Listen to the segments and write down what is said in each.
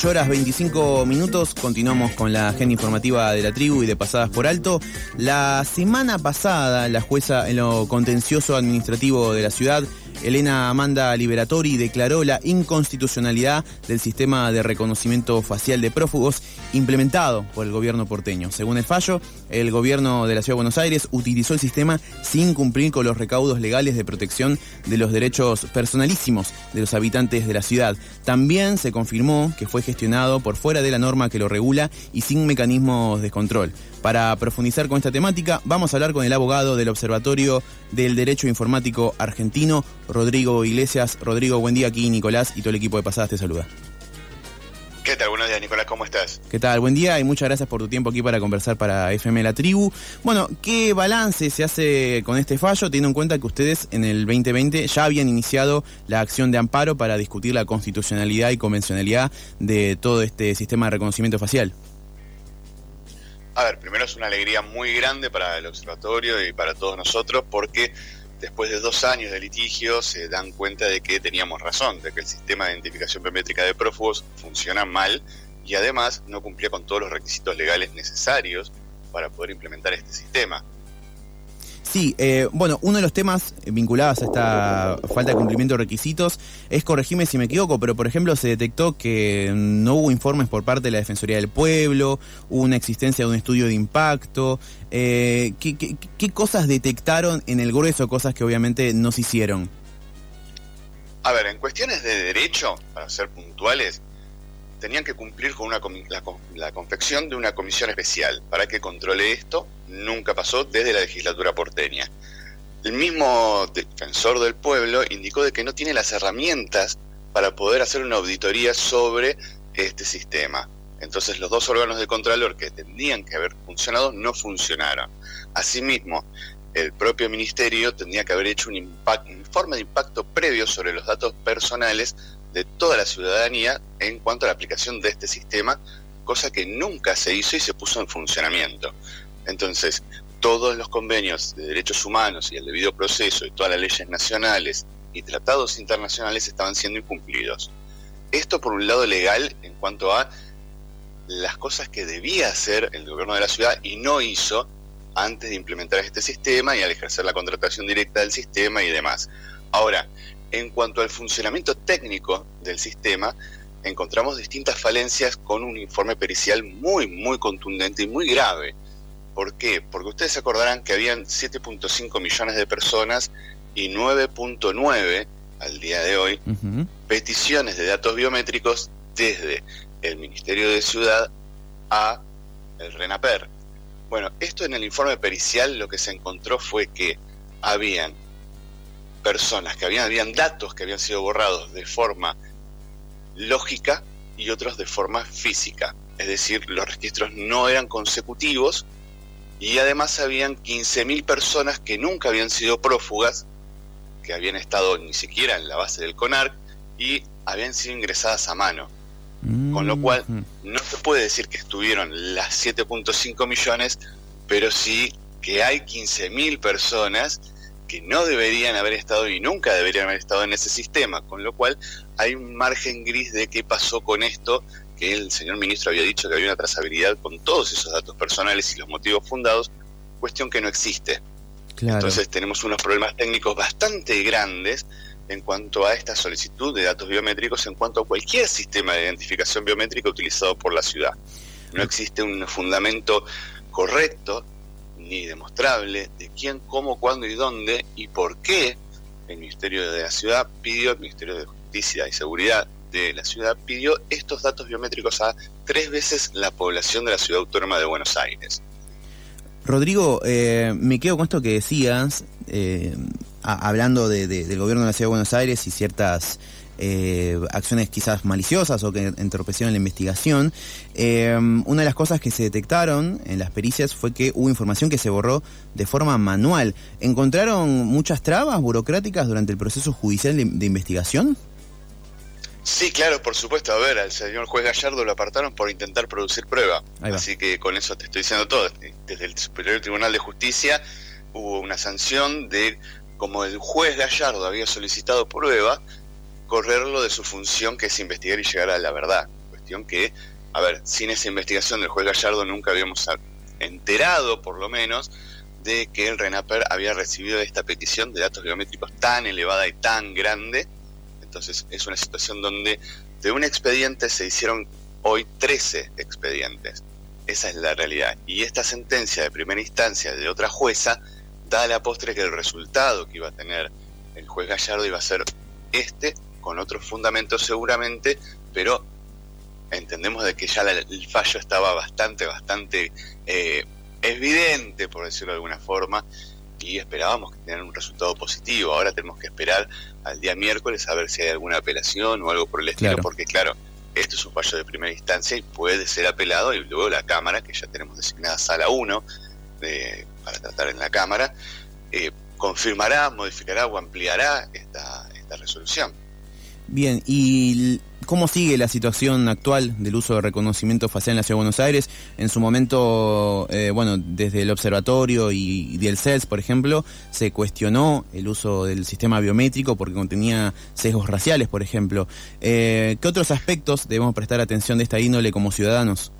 8 horas 25 minutos, continuamos con la agenda informativa de la tribu y de Pasadas por Alto. La semana pasada, la jueza en lo contencioso administrativo de la ciudad Elena Amanda Liberatori declaró la inconstitucionalidad del sistema de reconocimiento facial de prófugos implementado por el gobierno porteño. Según el fallo, el gobierno de la Ciudad de Buenos Aires utilizó el sistema sin cumplir con los recaudos legales de protección de los derechos personalísimos de los habitantes de la ciudad. También se confirmó que fue gestionado por fuera de la norma que lo regula y sin mecanismos de control. Para profundizar con esta temática, vamos a hablar con el abogado del Observatorio del Derecho Informático Argentino, Rodrigo Iglesias. Rodrigo, buen día aquí, Nicolás y todo el equipo de Pasadas te saluda. ¿Qué tal? Buenos días, Nicolás, ¿cómo estás? ¿Qué tal? Buen día y muchas gracias por tu tiempo aquí para conversar para FM La Tribu. Bueno, ¿qué balance se hace con este fallo, teniendo en cuenta que ustedes en el 2020 ya habían iniciado la acción de amparo para discutir la constitucionalidad y convencionalidad de todo este sistema de reconocimiento facial? A ver, primero es una alegría muy grande para el observatorio y para todos nosotros porque después de dos años de litigio se dan cuenta de que teníamos razón, de que el sistema de identificación biométrica de prófugos funciona mal y además no cumplía con todos los requisitos legales necesarios para poder implementar este sistema. Sí, eh, bueno, uno de los temas vinculados a esta falta de cumplimiento de requisitos es, corregime si me equivoco, pero por ejemplo se detectó que no hubo informes por parte de la Defensoría del Pueblo, hubo una existencia de un estudio de impacto. Eh, ¿qué, cosas detectaron en el grueso? Cosas que obviamente no se hicieron. A ver, en cuestiones de derecho, para ser puntuales, tenían que cumplir con una, la, confección de una comisión especial para que controle esto. Nunca pasó desde la legislatura porteña. El mismo defensor del pueblo indicó de que no tiene las herramientas para poder hacer una auditoría sobre este sistema. Entonces los dos órganos de Contralor que tendrían que haber funcionado no funcionaron. Asimismo, el propio ministerio tendría que haber hecho un, un informe de impacto previo sobre los datos personales de toda la ciudadanía en cuanto a la aplicación de este sistema, cosa que nunca se hizo y se puso en funcionamiento. Entonces, todos los convenios de derechos humanos y el debido proceso y todas las leyes nacionales y tratados internacionales estaban siendo incumplidos. Esto por un lado legal en cuanto a las cosas que debía hacer el gobierno de la ciudad y no hizo antes de implementar este sistema y al ejercer la contratación directa del sistema y demás. Ahora, en cuanto al funcionamiento técnico del sistema, encontramos distintas falencias con un informe pericial muy, muy contundente y muy grave. ¿Por qué? Porque ustedes se acordarán que habían 7.5 millones de personas y 9.9 al día de hoy peticiones de datos biométricos desde el Ministerio de Ciudad a el RENAPER. Bueno, esto en el informe pericial lo que se encontró fue que habían personas, que habían, habían datos que habían sido borrados de forma lógica y otros de forma física. Es decir, los registros no eran consecutivos y además habían 15.000 personas que nunca habían sido prófugas, que habían estado ni siquiera en la base del CONARC y habían sido ingresadas a mano. Con lo cual, no se puede decir que estuvieron las 7.5 millones, pero sí que hay 15.000 personas que no deberían haber estado y nunca deberían haber estado en ese sistema, con lo cual hay un margen gris de qué pasó con esto, que el señor ministro había dicho que había una trazabilidad con todos esos datos personales y los motivos fundados, cuestión que no existe. Entonces tenemos unos problemas técnicos bastante grandes en cuanto a esta solicitud de datos biométricos, en cuanto a cualquier sistema de identificación biométrica utilizado por la ciudad. No existe un fundamento correcto ni demostrable de quién, cómo, cuándo y dónde y por qué el Ministerio de la Ciudad pidió, el Ministerio de Justicia y Seguridad de la ciudad pidió estos datos biométricos a tres veces la población de la ciudad autónoma de Buenos Aires. Rodrigo, eh, me quedo con esto que decías, eh, hablando del gobierno de la ciudad de Buenos Aires y ciertas eh, acciones quizás maliciosas o que entorpecieron la investigación. Una de las cosas que se detectaron en las pericias fue que hubo información que se borró de forma manual. ¿Encontraron muchas trabas burocráticas durante el proceso judicial de, investigación? Sí, claro, por supuesto. A ver, al señor juez Gallardo lo apartaron por intentar producir prueba. Así que con eso te estoy diciendo todo. Desde el Superior Tribunal de Justicia hubo una sanción de, como el juez Gallardo había solicitado prueba, correrlo de su función que es investigar y llegar a la verdad. Cuestión que, a ver, sin esa investigación del juez Gallardo nunca habíamos enterado, por lo menos, de que el RENAPER había recibido esta petición de datos biométricos tan elevada y tan grande. Entonces es una situación donde de un expediente se hicieron hoy 13 expedientes. Esa es la realidad. Y esta sentencia de primera instancia de otra jueza da a la postre que el resultado que iba a tener el juez Gallardo iba a ser este con otros fundamentos seguramente, pero entendemos de que ya el fallo estaba bastante, bastante eh, evidente, por decirlo de alguna forma, y esperábamos que tener un resultado positivo. Ahora tenemos que esperar al día miércoles a ver si hay alguna apelación o algo por el estilo, porque claro, esto es un fallo de primera instancia y puede ser apelado y luego la Cámara, que ya tenemos designada sala 1 para tratar en la Cámara, eh, confirmará, modificará o ampliará esta, esta resolución. Bien, ¿y cómo sigue la situación actual del uso de reconocimiento facial en la Ciudad de Buenos Aires? En su momento, eh, bueno, desde el observatorio y, del CELS, por ejemplo, se cuestionó el uso del sistema biométrico porque contenía sesgos raciales, por ejemplo. Eh, ¿Qué otros aspectos debemos prestar atención de esta índole como ciudadanos?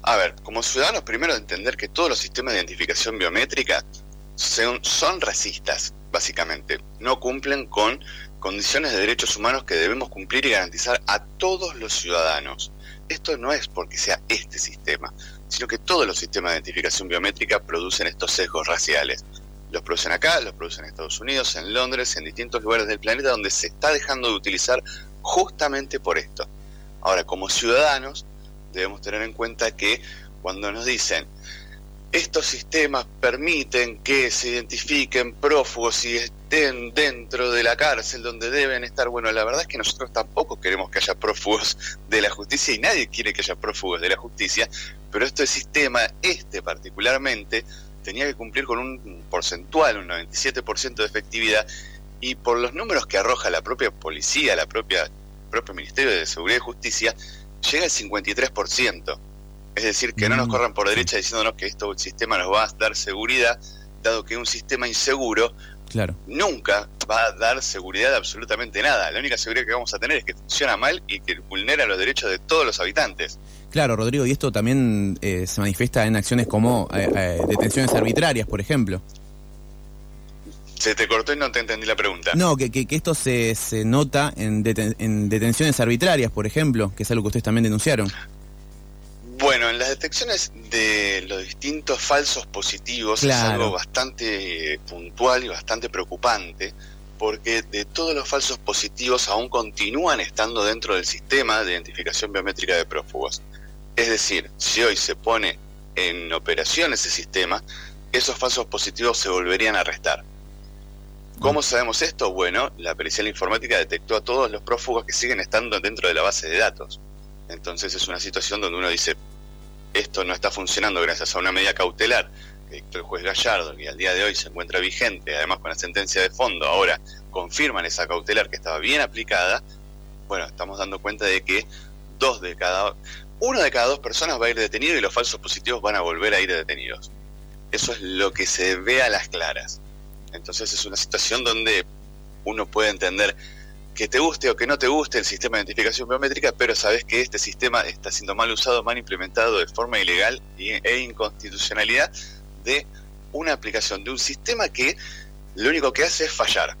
A ver, como ciudadanos, primero entender que todos los sistemas de identificación biométrica son racistas, básicamente. No cumplen con condiciones de derechos humanos que debemos cumplir y garantizar a todos los ciudadanos. Esto no es porque sea este sistema, sino que todos los sistemas de identificación biométrica producen estos sesgos raciales. Los producen acá, los producen en Estados Unidos, en Londres, en distintos lugares del planeta donde se está dejando de utilizar justamente por esto. Ahora, como ciudadanos, debemos tener en cuenta que cuando nos dicen estos sistemas permiten que se identifiquen prófugos y estén dentro de la cárcel donde deben estar. Bueno, la verdad es que nosotros tampoco queremos que haya prófugos de la justicia y nadie quiere que haya prófugos de la justicia, pero este sistema, este particularmente, tenía que cumplir con un porcentual, un 97% de efectividad, y por los números que arroja la propia policía, la propia propio Ministerio de Seguridad y Justicia, llega al 53%. Es decir, que no nos mm. corran por derecha diciéndonos que este sistema nos va a dar seguridad, dado que un sistema inseguro claro. nunca va a dar seguridad de absolutamente nada. La única seguridad que vamos a tener es que funciona mal y que vulnera los derechos de todos los habitantes. Claro, Rodrigo, y esto también eh, se manifiesta en acciones como eh, eh, detenciones arbitrarias, por ejemplo. Se te cortó y no te entendí la pregunta. No, que, que, esto se, se nota en, en detenciones arbitrarias, por ejemplo, que es algo que ustedes también denunciaron. Detecciones de los distintos falsos positivos es algo bastante puntual y bastante preocupante, porque de todos los falsos positivos aún continúan estando dentro del sistema de identificación biométrica de prófugos. Es decir, si hoy se pone en operación ese sistema, esos falsos positivos se volverían a arrestar. ¿Cómo mm. sabemos esto? Bueno, la pericial informática detectó a todos los prófugos que siguen estando dentro de la base de datos. Entonces es una situación donde uno dice, esto no está funcionando gracias a una medida cautelar que dictó el juez Gallardo, y al día de hoy se encuentra vigente, además con la sentencia de fondo, ahora confirman esa cautelar que estaba bien aplicada, bueno, estamos dando cuenta de que dos de cada, uno de cada dos personas va a ir detenido y los falsos positivos van a volver a ir detenidos. Eso es lo que se ve a las claras. Entonces es una situación donde uno puede entender que te guste o que no te guste el sistema de identificación biométrica, pero sabes que este sistema está siendo mal usado, mal implementado de forma ilegal e inconstitucionalidad de una aplicación de un sistema que lo único que hace es fallar.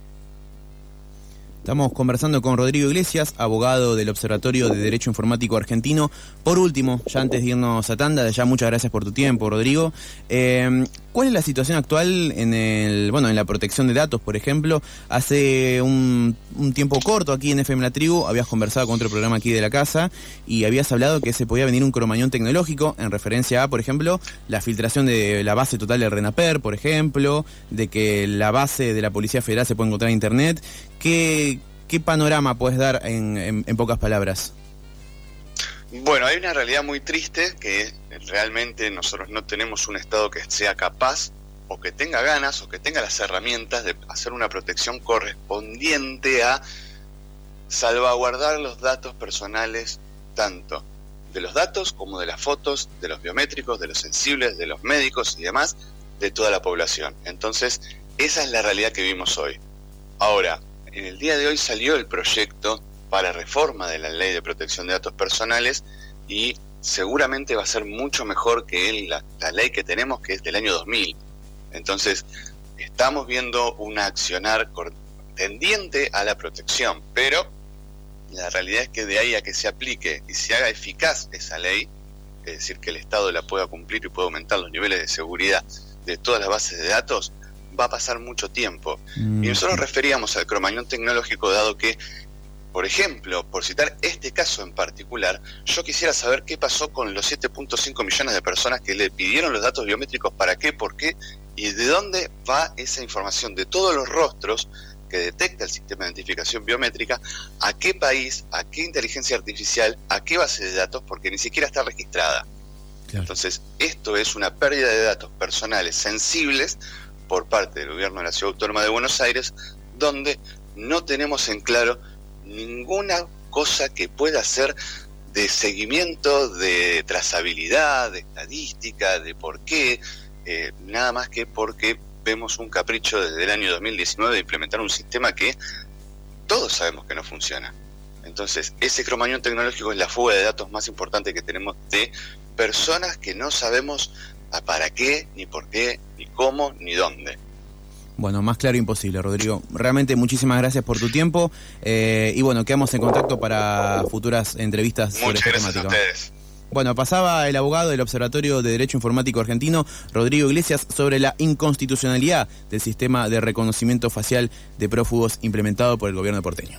Estamos conversando con Rodrigo Iglesias, abogado del Observatorio de Derecho Informático Argentino. Por último, ya antes de irnos a tanda, ya muchas gracias por tu tiempo, Rodrigo. Eh, ¿Cuál es la situación actual en el, bueno, en la protección de datos, por ejemplo? Hace un, tiempo corto aquí en FM La Tribu habías conversado con otro programa aquí de la casa y habías hablado que se podía venir un cromañón tecnológico en referencia a, por ejemplo, la filtración de la base total del RENAPER, por ejemplo, de que la base de la Policía Federal se puede encontrar en Internet. ¿Qué, ¿qué panorama puedes dar en, pocas palabras? Bueno, hay una realidad muy triste que realmente nosotros no tenemos un Estado que sea capaz o que tenga ganas o que tenga las herramientas de hacer una protección correspondiente a salvaguardar los datos personales tanto de los datos como de las fotos, de los biométricos, de los sensibles, de los médicos y demás, de toda la población. Entonces, esa es la realidad que vimos hoy. Ahora, en el día de hoy salió el proyecto para reforma de la ley de protección de datos personales y seguramente va a ser mucho mejor que la, la ley que tenemos, que es del año 2000. Entonces, estamos viendo un accionar tendiente a la protección, pero la realidad es que de ahí a que se aplique y se haga eficaz esa ley, es decir, que el Estado la pueda cumplir y pueda aumentar los niveles de seguridad de todas las bases de datos, va a pasar mucho tiempo. Y mm. nosotros referíamos al cromañón tecnológico, dado que, por ejemplo, por citar este caso en particular, yo quisiera saber qué pasó con los 7.5 millones de personas que le pidieron los datos biométricos, para qué, por qué, y de dónde va esa información de todos los rostros que detecta el sistema de identificación biométrica, a qué país, a qué inteligencia artificial, a qué base de datos, porque ni siquiera está registrada. Entonces, esto es una pérdida de datos personales sensibles por parte del gobierno de la Ciudad Autónoma de Buenos Aires, donde no tenemos en claro ninguna cosa que pueda ser de seguimiento, de trazabilidad, de estadística, de por qué, eh, nada más que porque vemos un capricho desde el año 2019 de implementar un sistema que todos sabemos que no funciona. Entonces, ese cromañón tecnológico es la fuga de datos más importante que tenemos de personas que no sabemos a para qué, ni por qué, ni cómo, ni dónde. Bueno, más claro imposible, Rodrigo. Realmente muchísimas gracias por tu tiempo eh, y bueno, quedamos en contacto para futuras entrevistas sobre esta temática. Bueno, pasaba el abogado del Observatorio de Derecho Informático Argentino, Rodrigo Iglesias, sobre la inconstitucionalidad del sistema de reconocimiento facial de prófugos implementado por el gobierno porteño.